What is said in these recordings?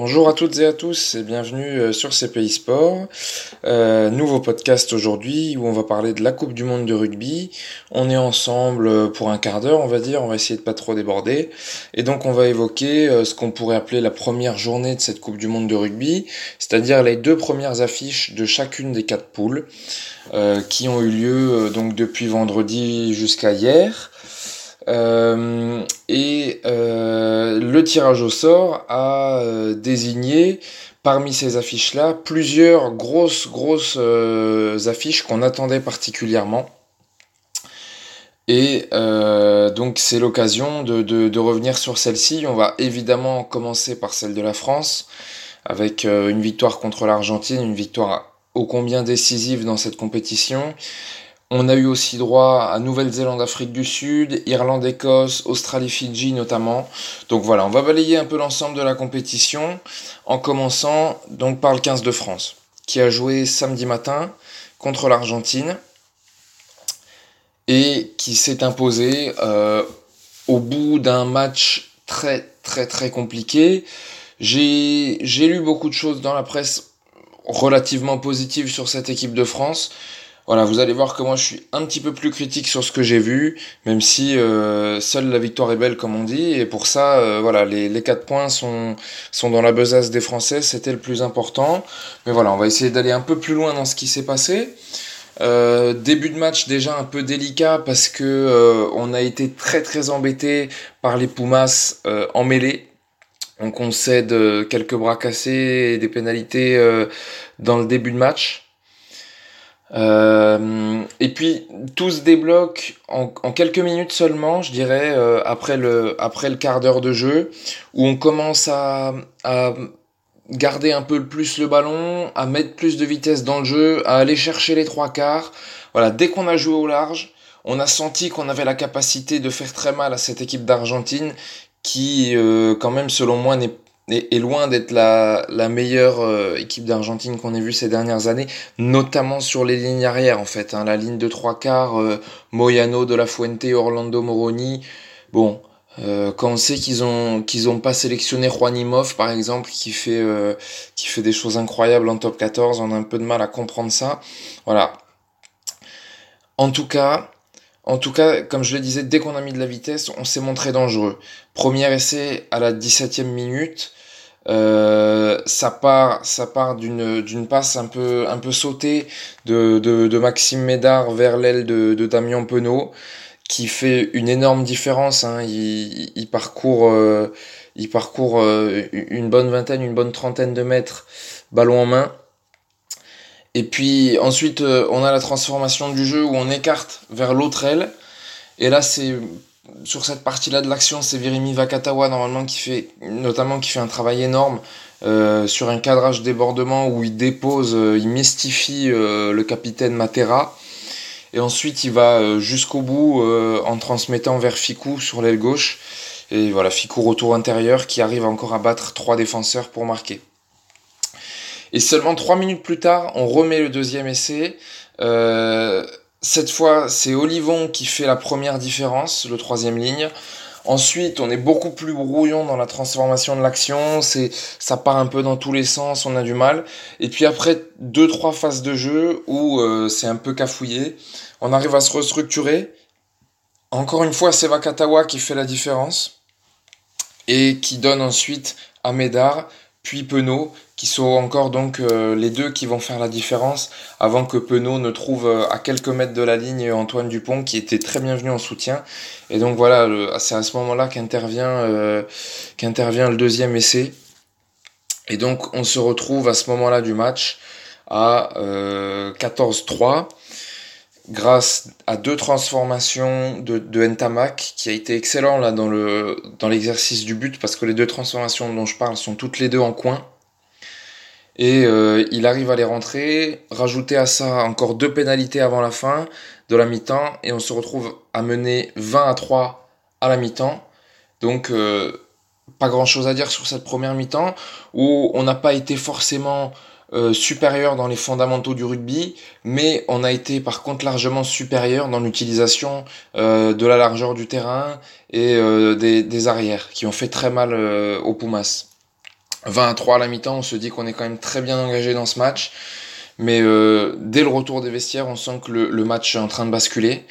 Bonjour à toutes et à tous et bienvenue euh, sur CPI Sport. Euh, nouveau podcast aujourd'hui où on va parler de la Coupe du Monde de rugby. On est ensemble euh, pour un quart d'heure, on va dire. On va essayer de pas trop déborder. Et donc on va évoquer ce qu'on pourrait appeler la première journée de cette Coupe du Monde de rugby, c'est-à-dire les deux premières affiches de chacune des quatre poules qui ont eu lieu donc depuis vendredi jusqu'à hier. Euh, et euh, le tirage au sort a euh, désigné parmi ces affiches-là plusieurs grosses, grosses affiches qu'on attendait particulièrement. Et donc c'est l'occasion de, de, revenir sur celle-ci. On va évidemment commencer par celle de la France, avec une victoire contre l'Argentine, une victoire ô combien décisive dans cette compétition. On a eu aussi droit à Nouvelle-Zélande, Afrique du Sud, Irlande, Écosse, Australie, Fidji notamment. Donc voilà, on va balayer un peu l'ensemble de la compétition en commençant donc par le 15 de France qui a joué samedi matin contre l'Argentine et qui s'est imposé euh, au bout d'un match très très très compliqué. J'ai lu beaucoup de choses dans la presse relativement positives sur cette équipe de France. Voilà, vous allez voir que moi je suis un petit peu plus critique sur ce que j'ai vu, même si euh, seule la victoire est belle comme on dit, et pour ça, euh, voilà, les, les 4 points sont, sont dans la besace des Français, c'était le plus important. Mais voilà, on va essayer d'aller un peu plus loin dans ce qui s'est passé. Euh, début de match déjà un peu délicat parce que on a été très très embêté par les Pumas en mêlée. On concède quelques bras cassés et des pénalités dans le début de match. Euh, et puis tout se débloque en, quelques minutes seulement, je dirais, euh, après, le, après le quart d'heure de jeu, où on commence à, à garder un peu plus le ballon, à mettre plus de vitesse dans le jeu, à aller chercher les trois quarts. Voilà, dès qu'on a joué au large, on a senti qu'on avait la capacité de faire très mal à cette équipe d'Argentine qui, euh, quand même, selon moi, n'est est, loin d'être la, la, meilleure euh, équipe d'Argentine qu'on ait vue ces dernières années, notamment sur les lignes arrière en fait. Hein, la ligne de trois quarts, euh, Moyano, De La Fuente, Orlando Moroni. Bon, euh, quand on sait qu'ils ont qu'ils ont pas sélectionné Juanimov par exemple, qui fait qui fait des choses incroyables en top 14, on a un peu de mal à comprendre ça. Voilà. En tout cas, en tout cas, comme je le disais, dès qu'on a mis de la vitesse, on s'est montré dangereux. Premier essai à la 17e minute. Euh, ça part, ça part d'une d'une passe un peu un peu sautée de, de, Maxime Médard vers l'aile de, Damien Penaud, qui fait une énorme différence. Hein. Il, il, parcourt euh, il parcourt euh, une bonne vingtaine, une bonne trentaine de mètres, ballon en main. Et puis ensuite, on a la transformation du jeu où on écarte vers l'autre aile. Et là, c'est sur cette partie-là de l'action, c'est Virimi Vakatawa normalement qui fait notamment qui fait un travail énorme euh, sur un cadrage débordement où il dépose, euh, il mystifie euh, le capitaine Matera. Et ensuite, il va jusqu'au bout en transmettant vers Fikou sur l'aile gauche. Et voilà, Fikou retour intérieur qui arrive encore à battre trois défenseurs pour marquer. Et seulement trois minutes plus tard, on remet le deuxième essai. Cette fois, c'est Olivon qui fait la première différence, le troisième ligne. Ensuite, on est beaucoup plus brouillon dans la transformation de l'action. C'est, ça part un peu dans tous les sens, on a du mal. Et puis après deux trois phases de jeu où euh, c'est un peu cafouillé, on arrive à se restructurer. Encore une fois, c'est Vakatawa qui fait la différence et qui donne ensuite à Médard puis Penaud, qui sont encore donc euh, les deux qui vont faire la différence avant que Penaud ne trouve euh, à quelques mètres de la ligne Antoine Dupont qui était très bienvenu en soutien. Et donc voilà, c'est à ce moment-là qu'intervient euh, qu'intervient le deuxième essai. Et donc on se retrouve à ce moment-là du match à 14-3 grâce à deux transformations de, de Ntamak qui a été excellent là dans le dans l'exercice du but parce que les deux transformations dont je parle sont toutes les deux en coin. Et euh, il arrive à les rentrer rajouter à ça encore deux pénalités avant la fin de la mi-temps et on se retrouve à mener 20 à 3 à la mi-temps. Donc euh, pas grand chose à dire sur cette première mi-temps où on n'a pas été forcément euh, supérieur dans les fondamentaux du rugby, mais on a été par contre largement supérieur dans l'utilisation euh, de la largeur du terrain et euh, des, arrières, qui ont fait très mal aux Pumas. 20 à 3 à la mi-temps, on se dit qu'on est quand même très bien engagé dans ce match. Mais euh, dès le retour des vestiaires, on sent que le, match est en train de basculer.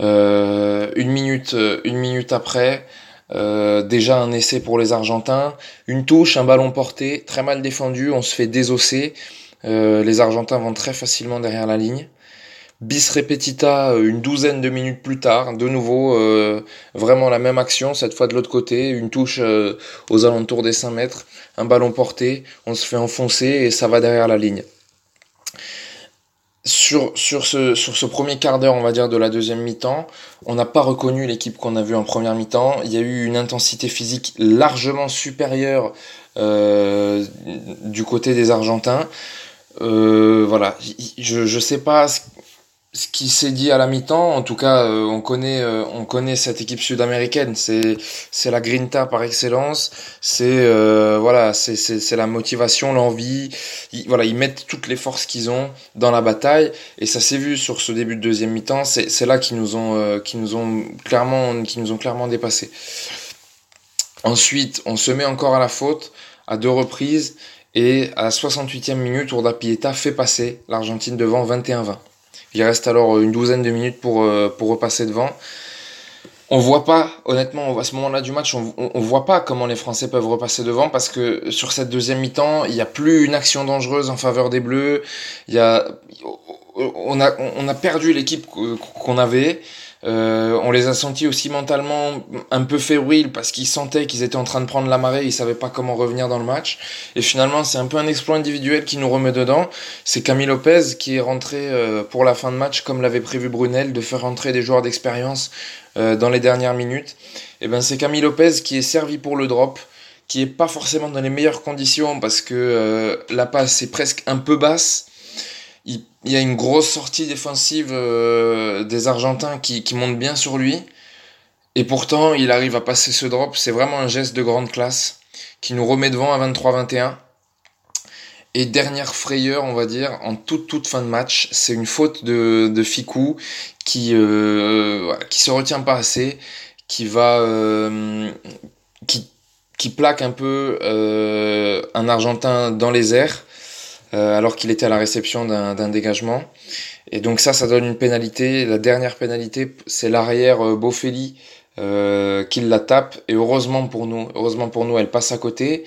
Euh, une minute, une minute après, euh, déjà un essai pour les Argentins, une touche, un ballon porté, très mal défendu, on se fait désosser. les Argentins vont très facilement derrière la ligne. Bis repetita une douzaine de minutes plus tard, de nouveau vraiment la même action, cette fois de l'autre côté, une touche aux alentours des 5 mètres, un ballon porté, on se fait enfoncer et ça va derrière la ligne sur, sur, ce, sur ce premier quart d'heure, on va dire, de la deuxième mi-temps, on n'a pas reconnu l'équipe qu'on a vue en première mi-temps. Il y a eu une intensité physique largement supérieure euh, du côté des Argentins. Euh, voilà, je ne sais pas ce qui s'est dit à la mi-temps, en tout cas, euh, on connaît, euh, on connaît cette équipe sud-américaine. C'est, c'est la grinta par excellence. C'est, euh, voilà, c'est, la motivation, l'envie. Ils, voilà, ils mettent toutes les forces qu'ils ont dans la bataille, et ça s'est vu sur ce début de deuxième mi-temps. C'est, c'est là qu'ils nous ont, qui nous ont clairement, qui nous ont clairement dépassé. Ensuite, on se met encore à la faute à deux reprises, et à la 68e minute, Urda Pieta fait passer l'Argentine devant 21-20. Il reste alors une douzaine de minutes pour, euh, pour repasser devant. On voit pas, honnêtement, à ce moment-là du match, on, on, voit pas comment les Français peuvent repasser devant parce que sur cette deuxième mi-temps, il n'y a plus une action dangereuse en faveur des Bleus. Il y a, on a, on a perdu l'équipe qu'on avait. Euh, on les a sentis aussi mentalement un peu fébriles parce qu'ils sentaient qu'ils étaient en train de prendre la marée, ils savaient pas comment revenir dans le match. Et finalement, c'est un peu un exploit individuel qui nous remet dedans. C'est Camille Lopez qui est rentré euh, pour la fin de match, comme l'avait prévu Brunel, de faire rentrer des joueurs d'expérience euh, dans les dernières minutes. Et ben c'est Camille Lopez qui est servi pour le drop qui est pas forcément dans les meilleures conditions parce que la passe est presque un peu basse il, y a une grosse sortie défensive euh, des Argentins qui, qui monte bien sur lui. Et pourtant, il arrive à passer ce drop. C'est vraiment un geste de grande classe qui nous remet devant à 23-21. Et dernière frayeur, on va dire, en toute toute fin de match, c'est une faute de, de Ficou qui euh, qui se retient pas assez, qui va euh, qui, plaque un peu euh, un Argentin dans les airs euh, alors qu'il était à la réception d'un dégagement. Et donc ça, ça donne une pénalité. La dernière pénalité, c'est l'arrière euh, Boffelli euh, qui la tape. Et heureusement pour nous, heureusement pour nous, elle passe à côté.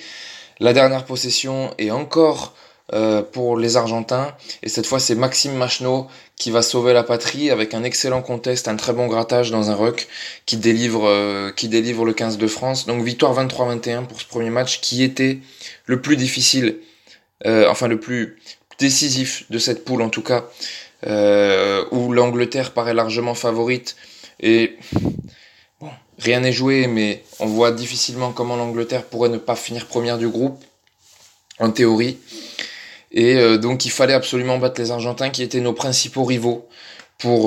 La dernière possession est encore euh, pour les Argentins. Et cette fois, c'est Maxime Machno qui va sauver la patrie avec un excellent contest, un très bon grattage dans un ruck qui délivre, qui délivre le 15 de France. Donc victoire 23-21 pour ce premier match qui était le plus difficile euh, enfin le plus décisif de cette poule en tout cas, euh, où l'Angleterre paraît largement favorite. Et bon, rien n'est joué, mais on voit difficilement comment l'Angleterre pourrait ne pas finir première du groupe, en théorie. Et euh, donc il fallait absolument battre les Argentins qui étaient nos principaux rivaux pour,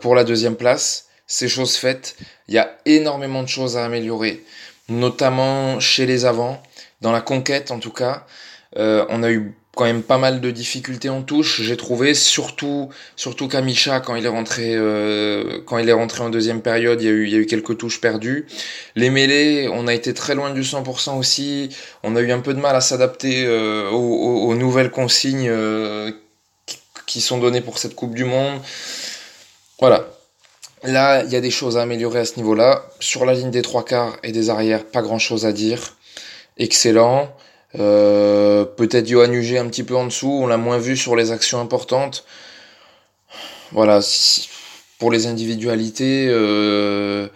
pour la deuxième place. C'est chose faite. Il y a énormément de choses à améliorer, notamment chez les avants, dans la conquête en tout cas. Euh, on a eu quand même pas mal de difficultés en touche, j'ai trouvé, surtout surtout Kamisha quand il est rentré euh, quand il est rentré en deuxième période, il y a eu quelques touches perdues. Les mêlées, on a été très loin du 100% aussi. On a eu un peu de mal à s'adapter euh, aux, nouvelles consignes qui sont données pour cette Coupe du Monde. Voilà. Là, il y a des choses à améliorer à ce niveau-là. Sur la ligne des trois quarts et des arrières, pas grand-chose à dire. Excellent. Euh, peut-être Johan Huget un petit peu en dessous, on l'a moins vu sur les actions importantes. Voilà, pour les individualités, euh,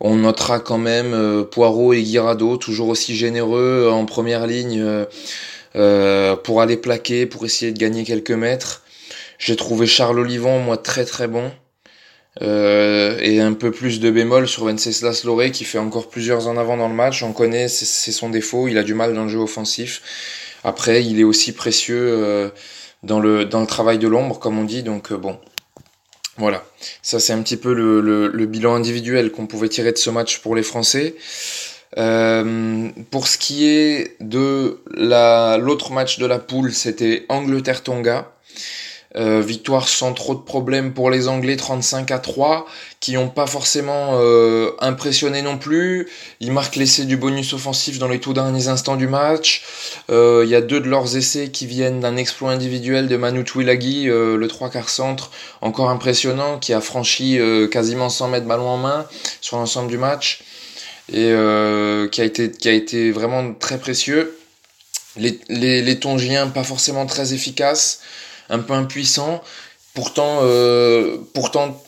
on notera quand même euh, Poirot et Guirado, toujours aussi généreux en première ligne pour aller plaquer, pour essayer de gagner quelques mètres. J'ai trouvé Charles Olivon, moi, très très bon. Euh, et un peu plus de bémol sur Venceslas Loré qui fait encore plusieurs en avant dans le match. On connaît, c'est son défaut, il a du mal dans le jeu offensif. Après, il est aussi précieux euh, dans, le, dans le travail de l'ombre, comme on dit, donc euh, bon. Voilà, ça c'est un petit peu le, le, le bilan individuel qu'on pouvait tirer de ce match pour les Français. Euh, pour ce qui est de l'autre match de la poule, c'était Angleterre-Tonga. Euh, victoire sans trop de problèmes pour les Anglais, 35 à 3, qui n'ont pas forcément euh, impressionné non plus. Ils marquent l'essai du bonus offensif dans les tout derniers instants du match. Il y a deux de leurs essais qui viennent d'un exploit individuel de Manu Twilagi, le trois quarts centre, encore impressionnant, qui a franchi quasiment 100 mètres ballon en main sur l'ensemble du match et qui, a été, vraiment très précieux. Les, les, les Tongiens, pas forcément très efficaces, un peu impuissants, pourtant, euh, pourtant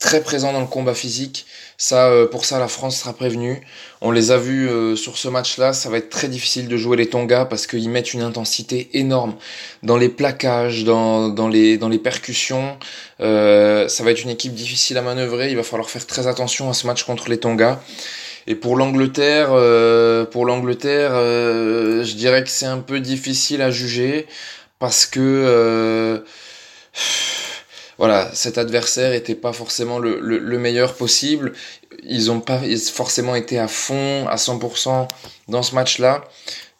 très présents dans le combat physique. Ça, euh, pour ça, la France sera prévenue. On les a vus euh, sur ce match-là. Ça va être très difficile de jouer les Tonga parce qu'ils mettent une intensité énorme dans les plaquages, dans, dans, les, dans les percussions. Euh, ça va être une équipe difficile à manœuvrer. Il va falloir faire très attention à ce match contre les Tonga. Et pour l'Angleterre, euh, pour l'Angleterre, je dirais que c'est un peu difficile à juger parce que euh, voilà, cet adversaire était pas forcément le, le, le meilleur possible. Ils ont pas forcément été à fond, à 100% dans ce match-là.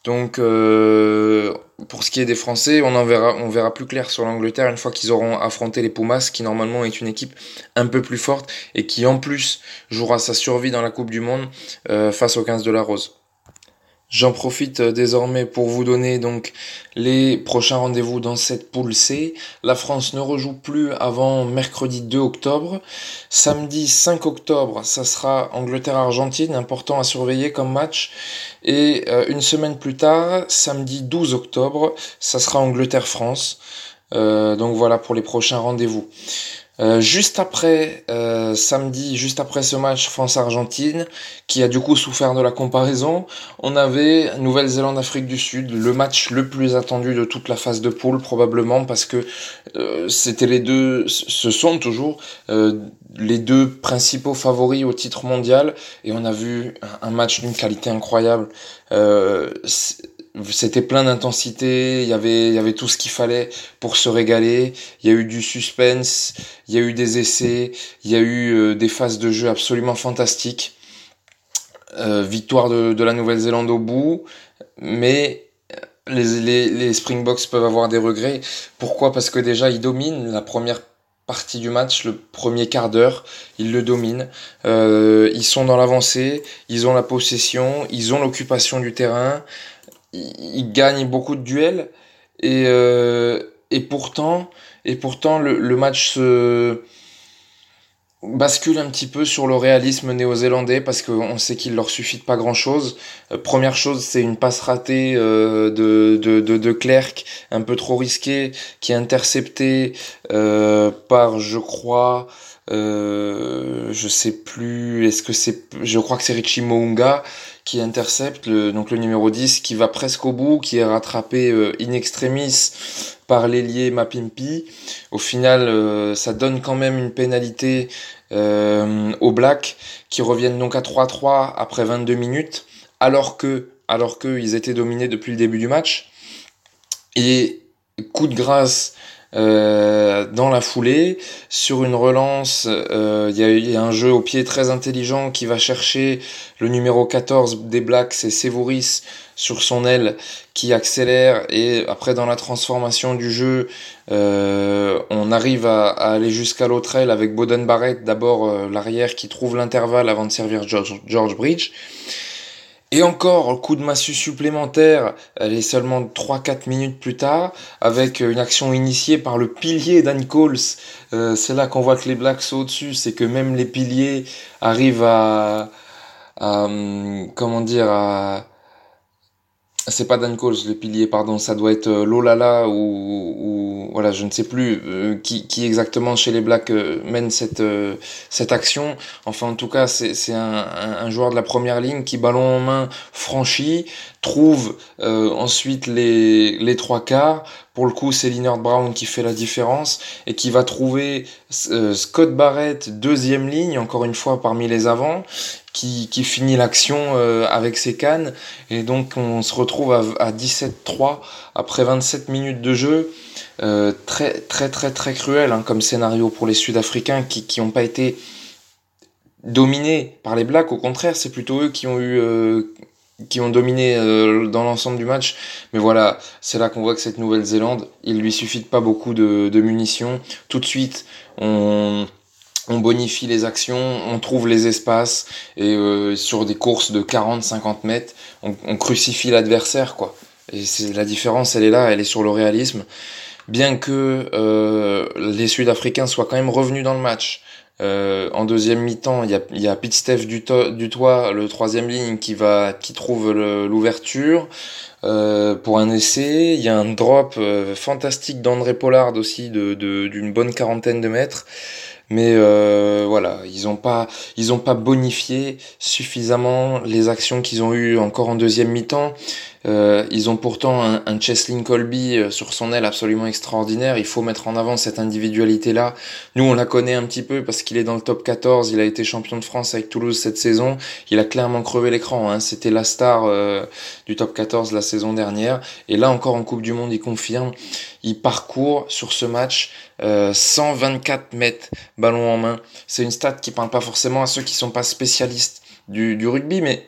Donc, euh, pour ce qui est des Français, on en verra, on verra plus clair sur l'Angleterre une fois qu'ils auront affronté les Pumas, qui normalement est une équipe un peu plus forte et qui en plus jouera sa survie dans la Coupe du Monde euh, face aux 15 de la Rose. J'en profite euh, désormais pour vous donner donc les prochains rendez-vous dans cette poule C. La France ne rejoue plus avant mercredi 2 octobre. Samedi 5 octobre, ça sera Angleterre-Argentine, important à surveiller comme match. Et euh, une semaine plus tard, samedi 12 octobre, ça sera Angleterre-France. Euh, donc voilà pour les prochains rendez-vous. Euh, juste après euh, samedi, juste après ce match France-Argentine, qui a du coup souffert de la comparaison, on avait Nouvelle-Zélande-Afrique du Sud, le match le plus attendu de toute la phase de poule probablement parce que euh, c'était les deux, ce sont toujours les deux principaux favoris au titre mondial et on a vu un match d'une qualité incroyable c'était plein d'intensité, il y avait il y avait tout ce qu'il fallait pour se régaler, il y a eu du suspense, il y a eu des essais, il y a eu euh, des phases de jeu absolument fantastiques. Euh, victoire de, de la Nouvelle-Zélande au bout, mais les, les, les Springboks peuvent avoir des regrets. Pourquoi? Parce que déjà ils dominent la première partie du match, le premier quart d'heure, ils le dominent. Euh, ils sont dans l'avancée, ils ont la possession, ils ont l'occupation du terrain il, gagne beaucoup de duels et, euh, et pourtant, et pourtant le, le, match se bascule un petit peu sur le réalisme néo-zélandais parce qu'on sait qu'il leur suffit de pas grand chose. Euh, première chose, c'est une passe ratée euh, de, de, de, de, Clerc, un peu trop risquée, qui est interceptée euh, par, je crois, euh, je sais plus, est-ce que c'est, je crois que c'est Richie Mounga qui intercepte, le, donc numéro 10, qui va presque au bout, qui est rattrapé euh, in extremis par l'ailier Mapimpi. Au final, euh, ça donne quand même une pénalité aux Blacks, qui reviennent donc à 3-3 après 22 minutes, alors que, alors qu'ils étaient dominés depuis le début du match. Et coup de grâce euh, dans la foulée. Sur une relance, euh, il y, a un jeu au pied très intelligent qui va chercher le numéro 14 des Blacks, c'est Sevouris sur son aile qui accélère et après dans la transformation du jeu, euh, on arrive à, aller jusqu'à l'autre aile avec Boden Barrett, d'abord l'arrière qui trouve l'intervalle avant de servir George, George Bridge. Et encore, coup de massue supplémentaire, elle est seulement 3-4 minutes plus tard, avec une action initiée par le pilier Dan Coles. Euh, c'est là qu'on voit que les Blacks sont au-dessus, c'est que même les piliers arrivent à, hum, comment dire, c'est pas Dan Coles le pilier, pardon, ça doit être euh, Lolala ou, ou voilà, je ne sais plus euh, qui, qui, exactement chez les Blacks euh, mène cette, cette action. Enfin, en tout cas, c'est un, un, joueur de la première ligne qui, ballon en main, franchit, trouve ensuite les, les trois quarts. Pour le coup, c'est Leonard Brown qui fait la différence et qui va trouver Scott Barrett, deuxième ligne, encore une fois parmi les avants, qui, qui finit l'action euh, avec ses cannes. Et donc on se retrouve à, à 17-3 après 27 minutes de jeu. Euh, très très très très cruel hein, comme scénario pour les Sud-Africains qui n'ont pas été dominés par les Blacks. Au contraire, c'est plutôt eux qui ont eu... Euh, qui ont dominé dans l'ensemble du match. Mais voilà, c'est là qu'on voit que cette Nouvelle-Zélande, il lui suffit pas beaucoup de, munitions. Tout de suite, on on bonifie les actions, on trouve les espaces et euh, sur des courses de 40-50 mètres, on, crucifie l'adversaire quoi. Et la différence, elle est là, elle est sur le réalisme. Bien que euh, les Sud-Africains soient quand même revenus dans le match. Euh, en deuxième mi-temps, il y a, y a Pete Steph du, toit, le troisième ligne, qui va, qui trouve l'ouverture pour un essai. Il y a un drop fantastique d'André Pollard aussi de d'une bonne quarantaine de mètres. Mais euh, voilà, ils n'ont pas, ils ont pas bonifié suffisamment les actions qu'ils ont eues encore en deuxième mi-temps. Euh, ils ont pourtant un, un Cheslin Colby euh, sur son aile absolument extraordinaire. Il faut mettre en avant cette individualité-là. Nous, on la connaît un petit peu parce qu'il est dans le top 14. Il a été champion de France avec Toulouse cette saison. Il a clairement crevé l'écran. Hein. C'était la star euh, du top 14 la saison dernière. Et là encore en Coupe du Monde, il confirme. Il parcourt sur ce match 124 mètres ballon en main. C'est une stat qui parle pas forcément à ceux qui sont pas spécialistes du, du rugby, mais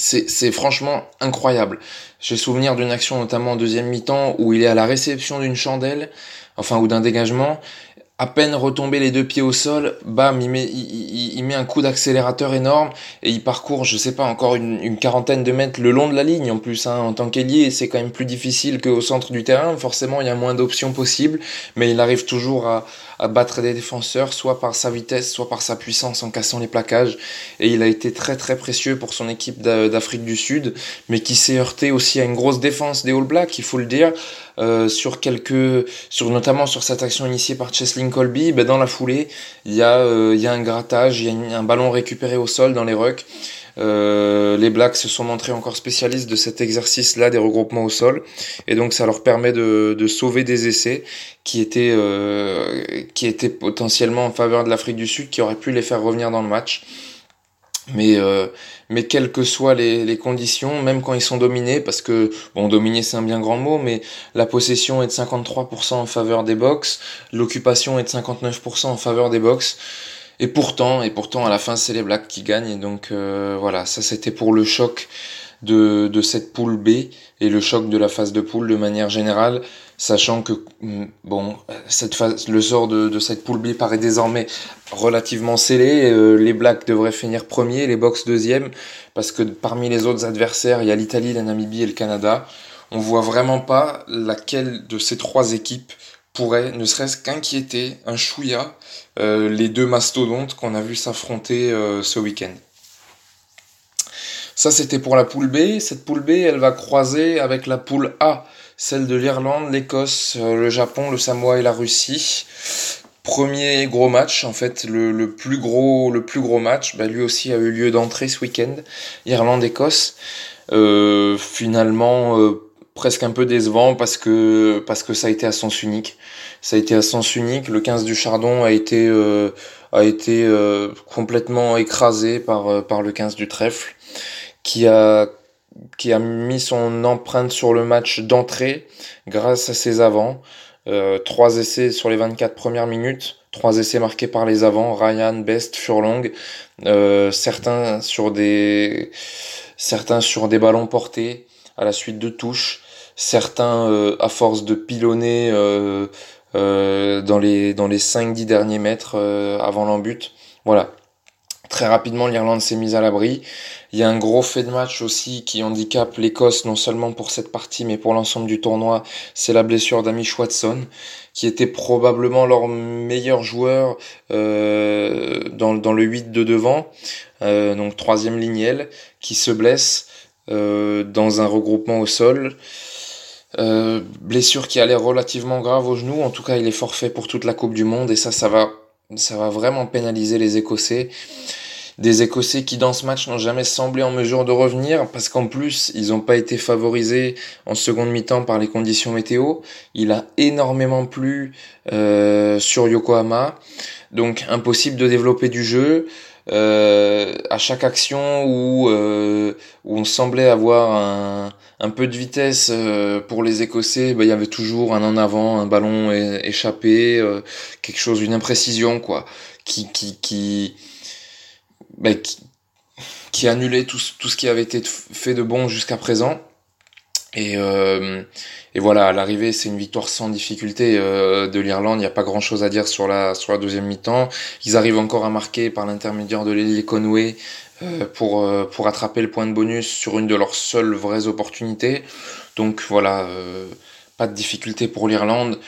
c'est franchement incroyable. J'ai souvenir d'une action notamment en deuxième mi-temps où il est à la réception d'une chandelle, enfin ou d'un dégagement, à peine retombé les deux pieds au sol, bam, il met, il, met un coup d'accélérateur énorme et il parcourt, je sais pas, encore une, quarantaine de mètres le long de la ligne en plus. Hein, en tant qu'ailier, c'est quand même plus difficile qu'au centre du terrain. Forcément, il y a moins d'options possibles, mais il arrive toujours à, à battre des défenseurs, soit par sa vitesse, soit par sa puissance en cassant les plaquages. Et il a été très très précieux pour son équipe d'Afrique du Sud, mais qui s'est heurté aussi à une grosse défense des All Blacks, il faut le dire. Euh, sur quelques, sur notamment sur cette action initiée par Cheslin Colby, ben dans la foulée, il y a, euh, y a un grattage, il y a un ballon récupéré au sol dans les rucks. Euh, les Blacks se sont montrés encore spécialistes de cet exercice-là des regroupements au sol, et donc ça leur permet de, de sauver des essais qui étaient, euh, qui étaient potentiellement en faveur de l'Afrique du Sud, qui auraient pu les faire revenir dans le match. Mais, euh, mais quelles que soient les, les, conditions, même quand ils sont dominés, parce que, bon, dominer c'est un bien grand mot, mais la possession est de 53% en faveur des box, l'occupation est de 59% en faveur des box. Et pourtant, et pourtant, à la fin, c'est les Blacks qui gagnent. Donc, euh, voilà, ça c'était pour le choc de, cette poule B et le choc de la phase de poule de manière générale sachant que mm, bon, le sort de, de, cette poule B paraît désormais relativement scellé. Euh, les Blacks devraient finir premier, les Box deuxième, parce que parmi les autres adversaires, il y a l'Italie, la Namibie et le Canada. On voit vraiment pas laquelle de ces trois équipes pourrait, ne serait-ce qu'inquiéter un chouïa euh, les deux mastodontes qu'on a vu s'affronter euh, ce week-end. Ça, c'était pour la poule B. Cette poule B, elle va croiser avec la poule A celle de l'Irlande, l'Écosse, euh, le Japon, le Samoa et la Russie. Premier gros match, en fait, le, plus gros, le plus gros match, bah, lui aussi a eu lieu d'entrée ce week-end, Irlande-Écosse. Finalement, presque un peu décevant parce que parce que ça a été à sens unique. Ça a été à sens unique. Le 15 du Chardon a été a été complètement écrasé par par le 15 du Trèfle, qui a qui a mis son empreinte sur le match d'entrée grâce à ses avants. Euh, trois essais sur les 24 premières minutes, trois essais marqués par les avants, Ryan, Best, Furlong, euh, certains sur des certains sur des ballons portés à la suite de touches, certains euh, à force de pilonner euh, euh, dans les dans les 5-10 derniers mètres avant l'embut. Voilà, Très rapidement, l'Irlande s'est mise à l'abri. Il y a un gros fait de match aussi qui handicape l'Écosse, non seulement pour cette partie, mais pour l'ensemble du tournoi. C'est la blessure d'Amish Watson, qui était probablement leur meilleur joueur dans, dans, le 8 de devant, euh, donc troisième ligne qui se blesse dans un regroupement au sol. Euh, blessure qui a l'air relativement grave au genou. En tout cas, il est forfait pour toute la Coupe du Monde et ça, ça va, ça va vraiment pénaliser les Écossais des Écossais qui dans ce match n'ont jamais semblé en mesure de revenir parce qu'en plus ils n'ont pas été favorisés en seconde mi-temps par les conditions météo. Il a énormément plu euh, sur Yokohama, donc impossible de développer du jeu. Euh, à chaque action où, euh, on semblait avoir un, peu de vitesse euh, pour les Écossais, bah, il y avait toujours un en avant, un ballon échappé, euh, quelque chose, une imprécision quoi, qui, qui, qui, bah, qui annulait tout ce qui avait été fait de bon jusqu'à présent. Et, euh, et voilà, l'arrivée, c'est une victoire sans difficulté euh, de l'Irlande. Il n'y a pas grand-chose à dire sur la, deuxième mi-temps. Ils arrivent encore à marquer par l'intermédiaire de Lily Conway euh, pour, euh, pour attraper le point de bonus sur une de leurs seules vraies opportunités. Donc voilà, pas de difficulté pour l'Irlande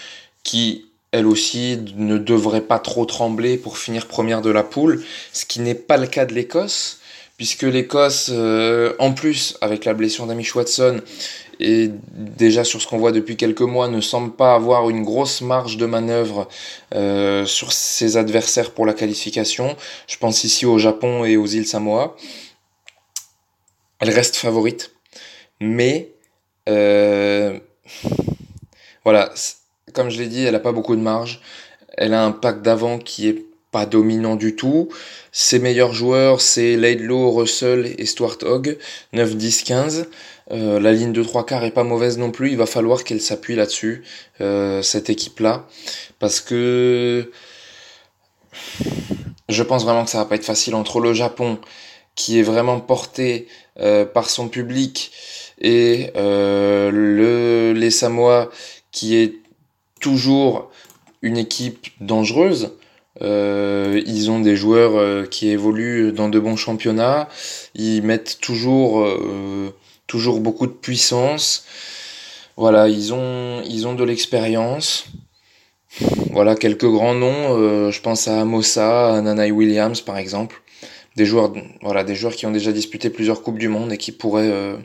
qui, elle aussi, ne devrait pas trop trembler pour finir première de la poule, ce qui n'est pas le cas de l'Écosse puisque l'Écosse, en plus, avec la blessure d'Amish Watson, et déjà sur ce qu'on voit depuis quelques mois, ne semble pas avoir une grosse marge de manœuvre euh, sur ses adversaires pour la qualification. Je pense ici au Japon et aux îles Samoa. Elle reste favorite, mais euh, voilà, comme je l'ai dit, elle n'a pas beaucoup de marge. Elle a un pack d'avant qui est pas dominant du tout. Ses meilleurs joueurs, c'est Laidlow, Russell et Stuart Hogg, 9, 10, 15. Euh, la ligne de trois quarts est pas mauvaise non plus. Il va falloir qu'elle s'appuie là-dessus, euh, cette équipe-là, parce que je pense vraiment que ça va pas être facile entre le Japon, qui est vraiment porté euh, par son public, et euh, le, les Samoa, qui est toujours une équipe dangereuse. Euh, ils ont des joueurs euh, qui évoluent dans de bons championnats. Ils mettent toujours, euh, toujours beaucoup de puissance. Voilà, ils ont, ils ont de l'expérience. Voilà quelques grands noms. Je pense à Mossa, à Nanai Williams par exemple. Des joueurs, voilà, des joueurs qui ont déjà disputé plusieurs coupes du monde et qui pourraient,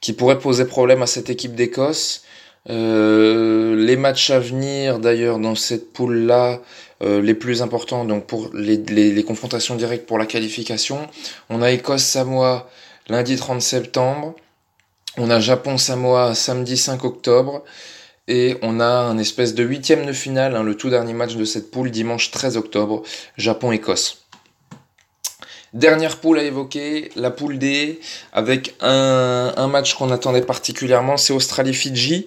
qui pourraient poser problème à cette équipe d'Écosse. Euh, les matchs à venir, d'ailleurs, dans cette poule-là, euh, les plus importants, donc pour les, confrontations directes pour la qualification, on a Écosse-Samoa lundi 30 septembre, on a Japon-Samoa samedi 5 octobre, et on a un espèce de huitième de finale, hein, le tout dernier match de cette poule, dimanche 13 octobre, Japon-Écosse. Dernière poule à évoquer, la poule D, avec un, match qu'on attendait particulièrement, c'est Australie-Fidji,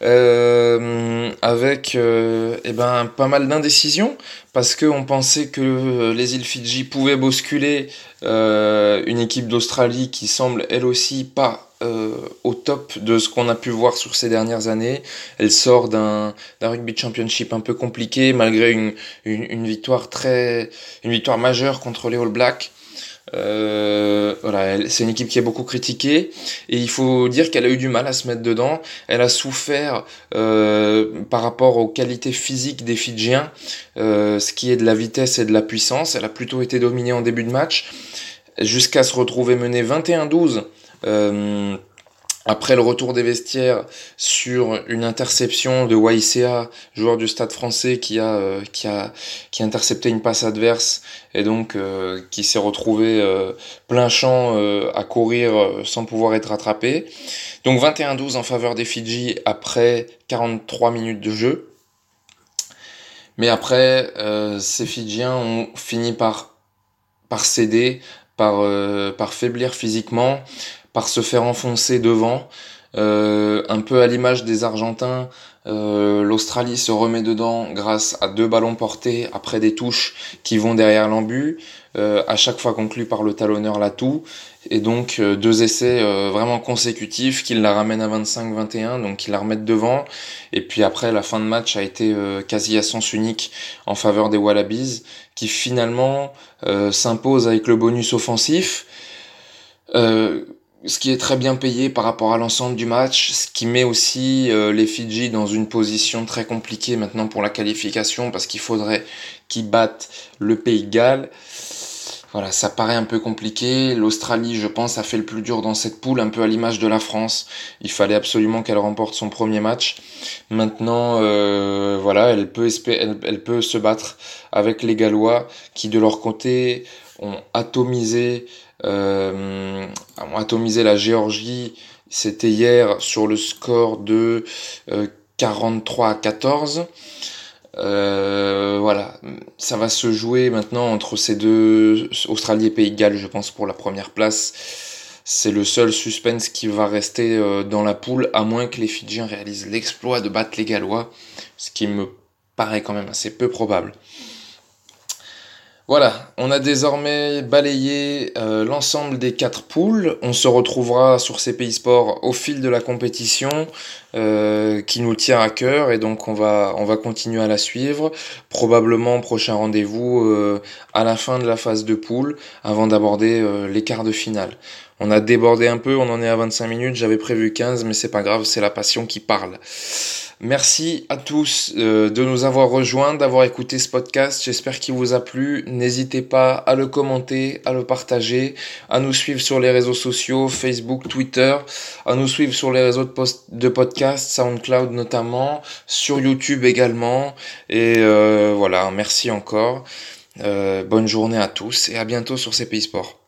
euh, avec euh, eh ben, pas mal d'indécisions, parce qu'on pensait que les îles Fidji pouvaient bousculer euh, une équipe d'Australie qui semble elle aussi pas euh, au top de ce qu'on a pu voir sur ces dernières années. Elle sort d'un rugby championship un peu compliqué malgré une, une, victoire très une victoire majeure contre les All Blacks. Euh, voilà, c'est une équipe qui est beaucoup critiquée et il faut dire qu'elle a eu du mal à se mettre dedans. Elle a souffert euh, par rapport aux qualités physiques des Fidjiens, euh, ce qui est de la vitesse et de la puissance. Elle a plutôt été dominée en début de match jusqu'à se retrouver menée 21-12 euh, après le retour des vestiaires sur une interception de YCA, joueur du Stade français qui a euh, qui a qui a intercepté une passe adverse et donc euh, qui s'est retrouvé euh, plein champ euh, à courir euh, sans pouvoir être rattrapé. Donc 21-12 en faveur des Fidji après 43 minutes de jeu. Mais après, ces Fidjiens ont fini par par céder, par par faiblir physiquement par se faire enfoncer devant. Euh, un peu à l'image des Argentins, euh, l'Australie se remet dedans grâce à deux ballons portés après des touches qui vont derrière l'embut, euh, à chaque fois conclu par le talonneur Latou, et donc deux essais vraiment consécutifs qui la ramènent à 25-21, donc qui la remettent devant, et puis après la fin de match a été quasi à sens unique en faveur des Wallabies, qui finalement s'imposent avec le bonus offensif. Ce qui est très bien payé par rapport à l'ensemble du match, ce qui met aussi euh, les Fidji dans une position très compliquée maintenant pour la qualification parce qu'il faudrait qu'ils battent le Pays de Galles. Voilà, ça paraît un peu compliqué. L'Australie, je pense, a fait le plus dur dans cette poule, un peu à l'image de la France. Il fallait absolument qu'elle remporte son premier match. Maintenant, euh, voilà, elle peut, elle, elle peut se battre avec les Gallois qui, de leur côté, ont atomisé euh, ont atomisé la Géorgie, c'était hier sur le score de euh, 43 à 14. Euh, voilà, ça va se jouer maintenant entre ces deux, Australie et Pays de Galles, je pense, pour la première place. C'est le seul suspense qui va rester euh, dans la poule, à moins que les Fidjiens réalisent l'exploit de battre les Gallois, ce qui me paraît quand même assez peu probable. Voilà, on a désormais balayé euh, l'ensemble des quatre poules. On se retrouvera sur CPI Sport au fil de la compétition euh, qui nous tient à cœur et donc on va, on va continuer à la suivre. Probablement prochain rendez-vous euh, à la fin de la phase de poule avant d'aborder les quarts de finale. On a débordé un peu, on en est à 25 minutes, j'avais prévu 15 mais c'est pas grave, c'est la passion qui parle. Merci à tous euh, de nous avoir rejoints, d'avoir écouté ce podcast. J'espère qu'il vous a plu. N'hésitez pas à le commenter, à le partager, à nous suivre sur les réseaux sociaux, Facebook, Twitter, à nous suivre sur les réseaux de, post podcast, SoundCloud notamment, sur YouTube également. Et euh, voilà, merci encore. Euh, bonne journée à tous et à bientôt sur CPI Sport.